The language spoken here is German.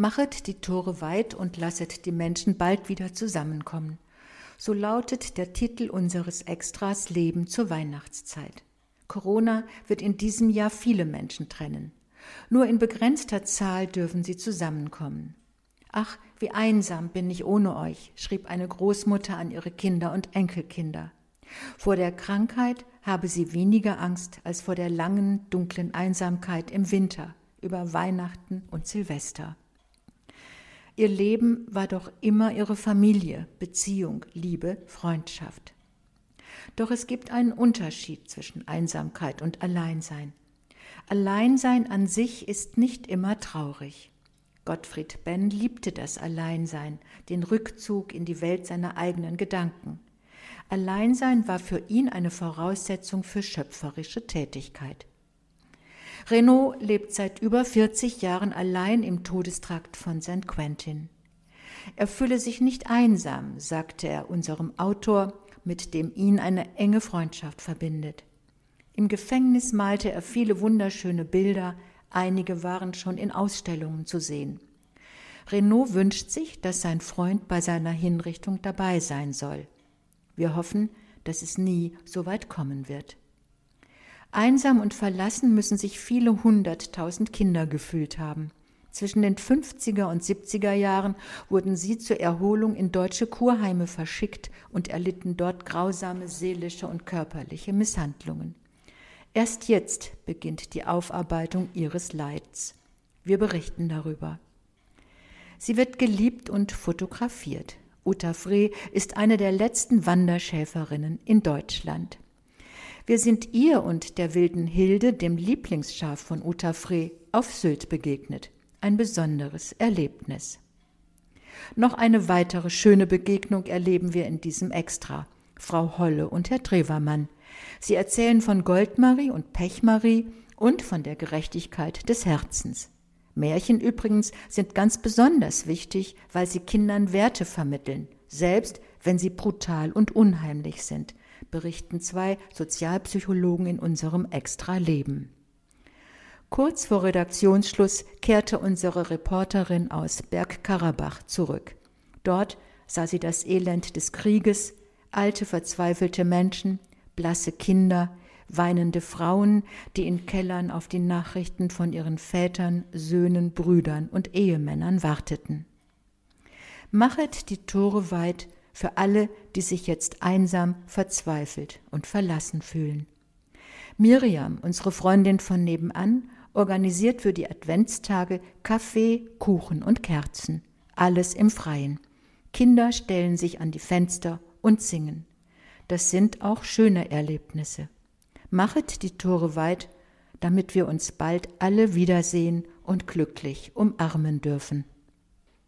Machet die Tore weit und lasset die Menschen bald wieder zusammenkommen. So lautet der Titel unseres Extras Leben zur Weihnachtszeit. Corona wird in diesem Jahr viele Menschen trennen. Nur in begrenzter Zahl dürfen sie zusammenkommen. Ach, wie einsam bin ich ohne euch, schrieb eine Großmutter an ihre Kinder und Enkelkinder. Vor der Krankheit habe sie weniger Angst als vor der langen, dunklen Einsamkeit im Winter über Weihnachten und Silvester. Ihr Leben war doch immer ihre Familie, Beziehung, Liebe, Freundschaft. Doch es gibt einen Unterschied zwischen Einsamkeit und Alleinsein. Alleinsein an sich ist nicht immer traurig. Gottfried Benn liebte das Alleinsein, den Rückzug in die Welt seiner eigenen Gedanken. Alleinsein war für ihn eine Voraussetzung für schöpferische Tätigkeit. Renaud lebt seit über 40 Jahren allein im Todestrakt von St. Quentin. Er fühle sich nicht einsam, sagte er unserem Autor, mit dem ihn eine enge Freundschaft verbindet. Im Gefängnis malte er viele wunderschöne Bilder, einige waren schon in Ausstellungen zu sehen. Renaud wünscht sich, dass sein Freund bei seiner Hinrichtung dabei sein soll. Wir hoffen, dass es nie so weit kommen wird. Einsam und verlassen müssen sich viele hunderttausend Kinder gefühlt haben. Zwischen den 50er und 70er Jahren wurden sie zur Erholung in deutsche Kurheime verschickt und erlitten dort grausame seelische und körperliche Misshandlungen. Erst jetzt beginnt die Aufarbeitung ihres Leids. Wir berichten darüber. Sie wird geliebt und fotografiert. Uta Frey ist eine der letzten Wanderschäferinnen in Deutschland. Wir sind ihr und der wilden Hilde, dem Lieblingsschaf von Uta Frey, auf Sylt begegnet. Ein besonderes Erlebnis. Noch eine weitere schöne Begegnung erleben wir in diesem Extra. Frau Holle und Herr Trevermann. Sie erzählen von Goldmarie und Pechmarie und von der Gerechtigkeit des Herzens. Märchen übrigens sind ganz besonders wichtig, weil sie Kindern Werte vermitteln, selbst wenn sie brutal und unheimlich sind berichten zwei Sozialpsychologen in unserem Extra-Leben. Kurz vor Redaktionsschluss kehrte unsere Reporterin aus Bergkarabach zurück. Dort sah sie das Elend des Krieges, alte verzweifelte Menschen, blasse Kinder, weinende Frauen, die in Kellern auf die Nachrichten von ihren Vätern, Söhnen, Brüdern und Ehemännern warteten. Machet die Tore weit für alle, die sich jetzt einsam, verzweifelt und verlassen fühlen. Miriam, unsere Freundin von nebenan, organisiert für die Adventstage Kaffee, Kuchen und Kerzen. Alles im Freien. Kinder stellen sich an die Fenster und singen. Das sind auch schöne Erlebnisse. Machet die Tore weit, damit wir uns bald alle wiedersehen und glücklich umarmen dürfen.